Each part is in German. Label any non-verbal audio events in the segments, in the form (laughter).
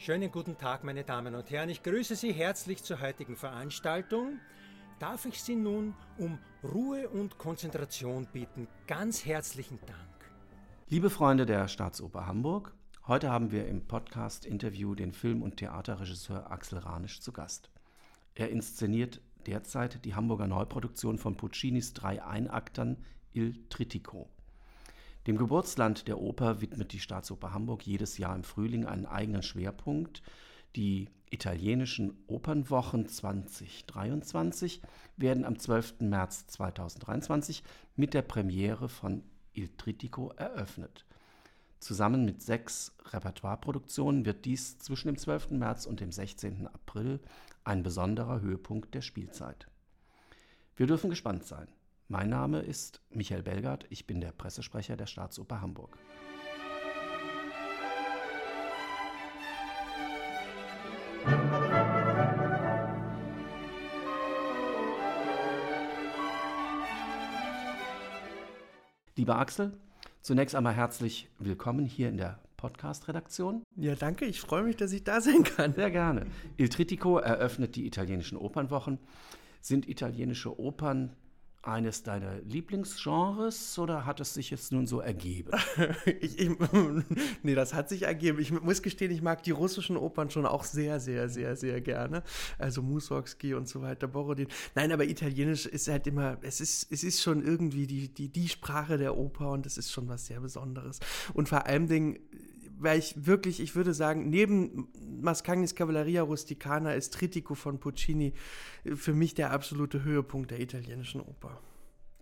Schönen guten Tag, meine Damen und Herren. Ich grüße Sie herzlich zur heutigen Veranstaltung. Darf ich Sie nun um Ruhe und Konzentration bitten? Ganz herzlichen Dank. Liebe Freunde der Staatsoper Hamburg, heute haben wir im Podcast-Interview den Film- und Theaterregisseur Axel Ranisch zu Gast. Er inszeniert derzeit die Hamburger Neuproduktion von Puccinis drei Einaktern Il Trittico. Dem Geburtsland der Oper widmet die Staatsoper Hamburg jedes Jahr im Frühling einen eigenen Schwerpunkt. Die italienischen Opernwochen 2023 werden am 12. März 2023 mit der Premiere von Il Trittico eröffnet. Zusammen mit sechs Repertoireproduktionen wird dies zwischen dem 12. März und dem 16. April ein besonderer Höhepunkt der Spielzeit. Wir dürfen gespannt sein. Mein Name ist Michael Belgard, ich bin der Pressesprecher der Staatsoper Hamburg. Lieber Axel, zunächst einmal herzlich willkommen hier in der Podcast-Redaktion. Ja, danke. Ich freue mich, dass ich da sein kann. Sehr gerne. Il Trittico eröffnet die italienischen Opernwochen. Sind italienische Opern eines deiner Lieblingsgenres oder hat es sich jetzt nun so ergeben? (laughs) ich, ich, (laughs) nee, das hat sich ergeben. Ich muss gestehen, ich mag die russischen Opern schon auch sehr, sehr, sehr, sehr gerne. Also Mussorgsky und so weiter, Borodin. Nein, aber Italienisch ist halt immer, es ist, es ist schon irgendwie die, die, die Sprache der Oper und es ist schon was sehr Besonderes. Und vor allem Dingen, weil ich wirklich, ich würde sagen, neben Mascagnis Cavalleria Rusticana ist Trittico von Puccini für mich der absolute Höhepunkt der italienischen Oper.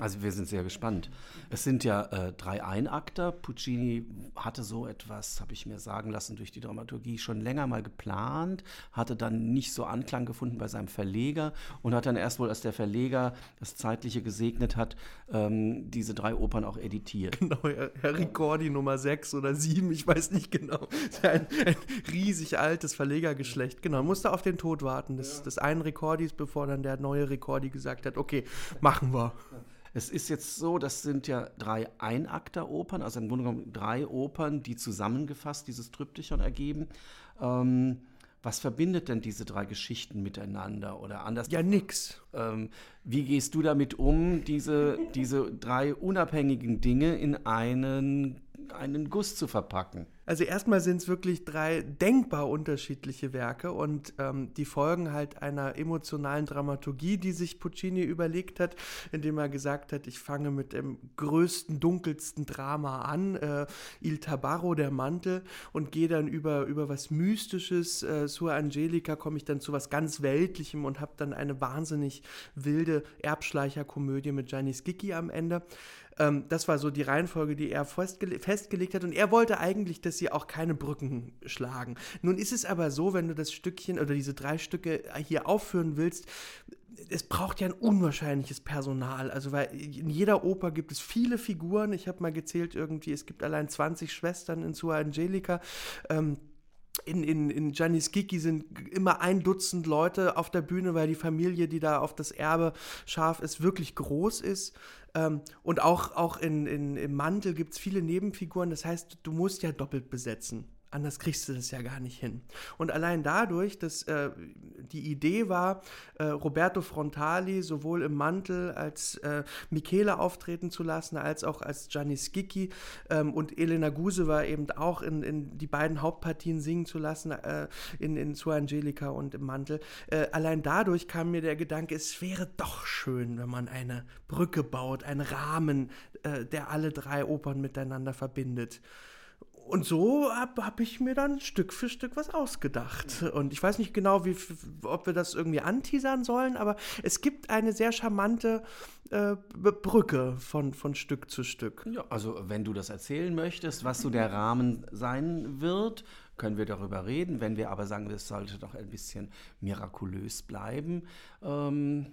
Also wir sind sehr gespannt. Es sind ja äh, drei Einakter. Puccini hatte so etwas, habe ich mir sagen lassen, durch die Dramaturgie schon länger mal geplant, hatte dann nicht so Anklang gefunden bei seinem Verleger und hat dann erst wohl, als der Verleger das Zeitliche gesegnet hat, ähm, diese drei Opern auch editiert. Genau, Herr Ricordi Nummer 6 oder 7, ich weiß nicht genau. (laughs) Ein, ein riesig altes Verlegergeschlecht. Genau, musste auf den Tod warten des, des einen Recordis, bevor dann der neue Recordi gesagt hat, okay, machen wir. Es ist jetzt so, das sind ja drei Einakter-Opern, also im Grunde genommen drei Opern, die zusammengefasst dieses Tryptychon ergeben. Ähm, was verbindet denn diese drei Geschichten miteinander oder anders? Ja, nix. Ähm, wie gehst du damit um, diese, diese drei unabhängigen Dinge in einen, einen Guss zu verpacken? Also erstmal sind es wirklich drei denkbar unterschiedliche Werke und ähm, die folgen halt einer emotionalen Dramaturgie, die sich Puccini überlegt hat, indem er gesagt hat, ich fange mit dem größten, dunkelsten Drama an, äh, Il Tabarro, der Mantel, und gehe dann über, über was Mystisches, äh, Sua Angelica, komme ich dann zu was ganz Weltlichem und habe dann eine wahnsinnig wilde Erbschleicherkomödie mit Gianni Schicchi am Ende. Ähm, das war so die Reihenfolge, die er festgele festgelegt hat. Und er wollte eigentlich, dass sie auch keine Brücken schlagen. Nun ist es aber so, wenn du das Stückchen oder diese drei Stücke hier aufführen willst, es braucht ja ein unwahrscheinliches Personal. Also, weil in jeder Oper gibt es viele Figuren. Ich habe mal gezählt, irgendwie, es gibt allein 20 Schwestern in Sua Angelica. Ähm, in, in, in Giannis Kiki sind immer ein Dutzend Leute auf der Bühne, weil die Familie, die da auf das Erbe scharf ist, wirklich groß ist. Ähm, und auch, auch in, in, im Mantel gibt es viele Nebenfiguren. Das heißt, du musst ja doppelt besetzen. Anders kriegst du das ja gar nicht hin. Und allein dadurch, dass äh, die Idee war, äh, Roberto Frontali sowohl im Mantel als äh, Michele auftreten zu lassen, als auch als Gianni Schicchi ähm, und Elena Guse war eben auch in, in die beiden Hauptpartien singen zu lassen, äh, in, in Sua Angelica und im Mantel. Äh, allein dadurch kam mir der Gedanke, es wäre doch schön, wenn man eine Brücke baut, einen Rahmen, äh, der alle drei Opern miteinander verbindet und so habe hab ich mir dann Stück für Stück was ausgedacht. Und ich weiß nicht genau, wie, ob wir das irgendwie anteasern sollen, aber es gibt eine sehr charmante äh, Brücke von, von Stück zu Stück. Ja, also wenn du das erzählen möchtest, was so der Rahmen sein wird, können wir darüber reden. Wenn wir aber sagen, es sollte doch ein bisschen mirakulös bleiben, ähm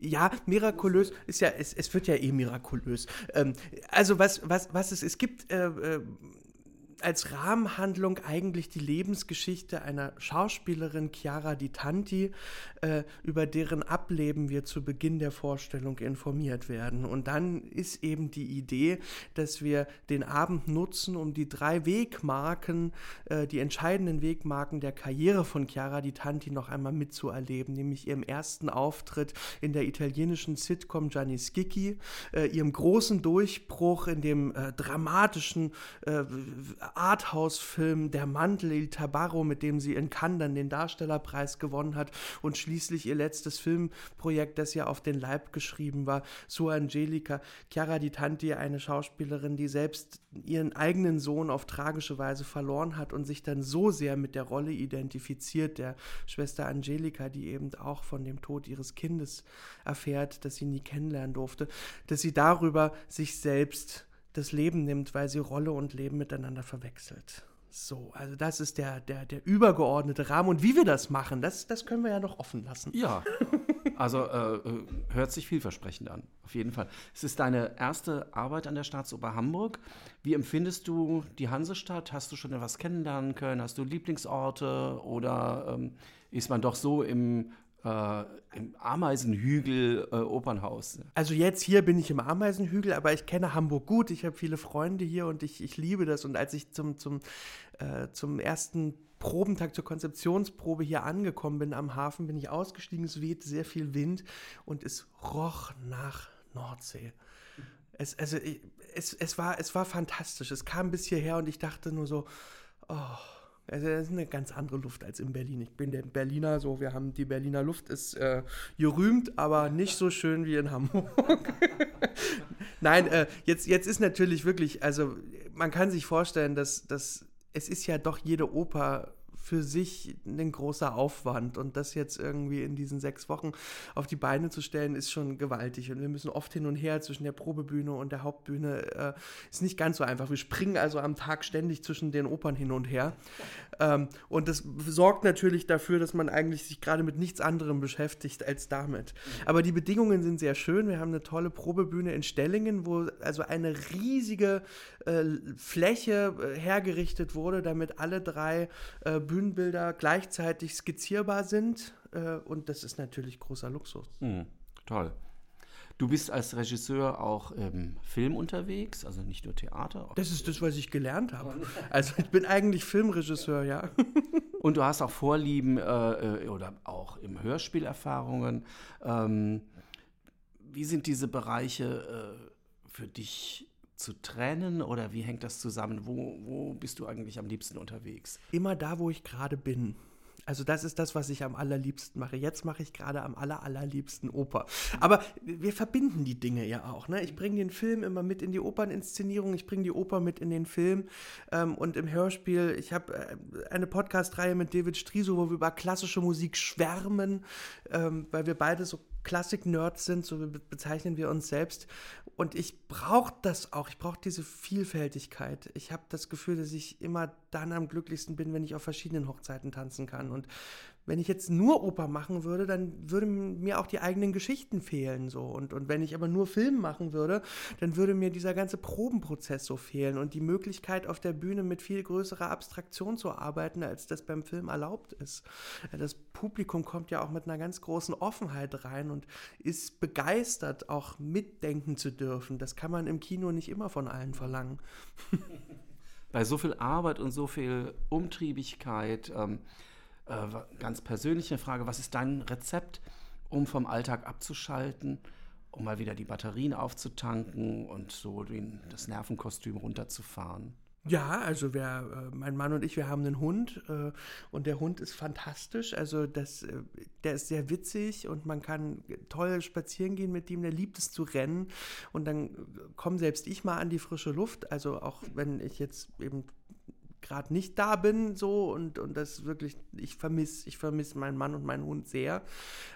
ja, mirakulös ist ja, es, es wird ja eh mirakulös. Ähm, also was, was, was es, es gibt äh, äh, als Rahmenhandlung eigentlich die Lebensgeschichte einer Schauspielerin, Chiara Di Tanti, äh, über deren Ableben wir zu Beginn der Vorstellung informiert werden. Und dann ist eben die Idee, dass wir den Abend nutzen, um die drei Wegmarken, äh, die entscheidenden Wegmarken der Karriere von Chiara Di Tanti noch einmal mitzuerleben, nämlich ihrem ersten Auftritt in der italienischen Sitcom Gianni Schicchi, äh, ihrem großen Durchbruch in dem äh, dramatischen äh, Arthouse-Film Der Mantel Il Tabarro, mit dem sie in Cannes dann den Darstellerpreis gewonnen hat und schließlich ihr letztes Filmprojekt, das ja auf den Leib geschrieben war, Sua Angelica. Chiara Di Tanti, eine Schauspielerin, die selbst ihren eigenen Sohn auf tragische Weise verloren hat und sich dann so sehr mit der Rolle identifiziert, der Schwester Angelica, die eben auch von dem Tod ihres Kindes erfährt, das sie nie kennenlernen durfte, dass sie darüber sich selbst das Leben nimmt, weil sie Rolle und Leben miteinander verwechselt. So, also das ist der, der, der übergeordnete Rahmen. Und wie wir das machen, das, das können wir ja noch offen lassen. Ja, also äh, äh, hört sich vielversprechend an, auf jeden Fall. Es ist deine erste Arbeit an der Staatsoper Hamburg. Wie empfindest du die Hansestadt? Hast du schon etwas kennenlernen können? Hast du Lieblingsorte oder ähm, ist man doch so im äh, im Ameisenhügel äh, Opernhaus. Also jetzt hier bin ich im Ameisenhügel, aber ich kenne Hamburg gut. Ich habe viele Freunde hier und ich, ich liebe das. Und als ich zum, zum, äh, zum ersten Probentag zur Konzeptionsprobe hier angekommen bin am Hafen, bin ich ausgestiegen. Es wehte sehr viel Wind und es roch nach Nordsee. Es, also, es, es, war, es war fantastisch. Es kam bis hierher und ich dachte nur so, oh also das ist eine ganz andere Luft als in Berlin. Ich bin der Berliner, so wir haben die Berliner Luft ist äh, gerühmt, aber nicht so schön wie in Hamburg. (laughs) Nein, äh, jetzt, jetzt ist natürlich wirklich, also man kann sich vorstellen, dass, dass es ist ja doch jede Oper für sich ein großer Aufwand. Und das jetzt irgendwie in diesen sechs Wochen auf die Beine zu stellen, ist schon gewaltig. Und wir müssen oft hin und her zwischen der Probebühne und der Hauptbühne. Äh, ist nicht ganz so einfach. Wir springen also am Tag ständig zwischen den Opern hin und her. Ähm, und das sorgt natürlich dafür, dass man eigentlich sich gerade mit nichts anderem beschäftigt als damit. Aber die Bedingungen sind sehr schön. Wir haben eine tolle Probebühne in Stellingen, wo also eine riesige äh, Fläche äh, hergerichtet wurde, damit alle drei äh, Bühnenbilder gleichzeitig skizzierbar sind. Äh, und das ist natürlich großer Luxus. Mhm, toll. Du bist als Regisseur auch im Film unterwegs, also nicht nur Theater. Das ist das, was ich gelernt habe. Also ich bin eigentlich Filmregisseur, ja. (laughs) Und du hast auch Vorlieben äh, äh, oder auch im Hörspiel Erfahrungen. Ähm, wie sind diese Bereiche äh, für dich zu trennen oder wie hängt das zusammen? Wo, wo bist du eigentlich am liebsten unterwegs? Immer da, wo ich gerade bin. Also das ist das, was ich am allerliebsten mache. Jetzt mache ich gerade am aller, allerliebsten Oper. Aber wir verbinden die Dinge ja auch. Ne? Ich bringe den Film immer mit in die Operninszenierung, ich bringe die Oper mit in den Film. Ähm, und im Hörspiel, ich habe äh, eine Podcast-Reihe mit David Striso, wo wir über klassische Musik schwärmen, ähm, weil wir beide so Klassik-Nerds sind, so bezeichnen wir uns selbst. Und ich brauche das auch. Ich brauche diese Vielfältigkeit. Ich habe das Gefühl, dass ich immer dann am glücklichsten bin, wenn ich auf verschiedenen Hochzeiten tanzen kann. Und wenn ich jetzt nur Oper machen würde, dann würden mir auch die eigenen Geschichten fehlen. So. Und, und wenn ich aber nur Film machen würde, dann würde mir dieser ganze Probenprozess so fehlen und die Möglichkeit auf der Bühne mit viel größerer Abstraktion zu arbeiten, als das beim Film erlaubt ist. Das Publikum kommt ja auch mit einer ganz großen Offenheit rein und ist begeistert, auch mitdenken zu dürfen. Das kann man im Kino nicht immer von allen verlangen. (laughs) Bei so viel Arbeit und so viel Umtriebigkeit. Ähm äh, ganz persönliche Frage, was ist dein Rezept, um vom Alltag abzuschalten, um mal wieder die Batterien aufzutanken und so das Nervenkostüm runterzufahren? Ja, also wir, äh, mein Mann und ich, wir haben einen Hund äh, und der Hund ist fantastisch. Also das, der ist sehr witzig und man kann toll spazieren gehen mit ihm. Der liebt es zu rennen und dann komme selbst ich mal an die frische Luft. Also auch wenn ich jetzt eben gerade nicht da bin, so und, und das wirklich, ich vermisse, ich vermisse meinen Mann und meinen Hund sehr.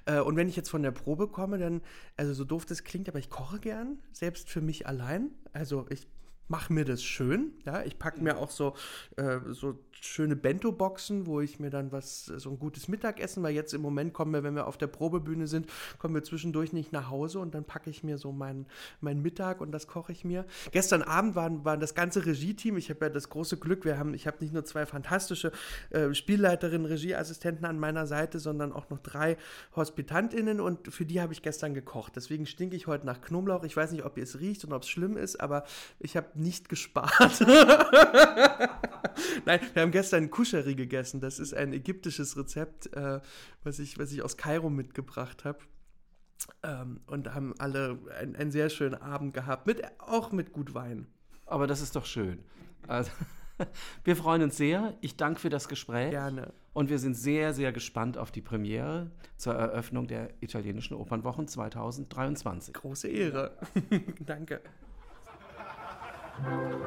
Äh, und wenn ich jetzt von der Probe komme, dann, also so doof das klingt, aber ich koche gern, selbst für mich allein. Also ich mache mir das schön. Ja, ich packe mir auch so, äh, so schöne Bento-Boxen, wo ich mir dann was, so ein gutes Mittagessen, weil jetzt im Moment kommen wir, wenn wir auf der Probebühne sind, kommen wir zwischendurch nicht nach Hause und dann packe ich mir so meinen mein Mittag und das koche ich mir. Gestern Abend waren, waren das ganze Regie-Team, ich habe ja das große Glück, wir haben, ich habe nicht nur zwei fantastische äh, Spielleiterinnen, Regieassistenten an meiner Seite, sondern auch noch drei HospitantInnen und für die habe ich gestern gekocht. Deswegen stinke ich heute nach Knoblauch. Ich weiß nicht, ob ihr es riecht und ob es schlimm ist, aber ich habe nicht gespart. (laughs) Nein, wir haben gestern Kuscheri gegessen. Das ist ein ägyptisches Rezept, äh, was, ich, was ich aus Kairo mitgebracht habe. Ähm, und haben alle ein, einen sehr schönen Abend gehabt, mit, auch mit gut Wein. Aber das ist doch schön. Also, (laughs) wir freuen uns sehr. Ich danke für das Gespräch. Gerne. Und wir sind sehr, sehr gespannt auf die Premiere zur Eröffnung der italienischen Opernwochen 2023. Große Ehre. (laughs) danke. Oh,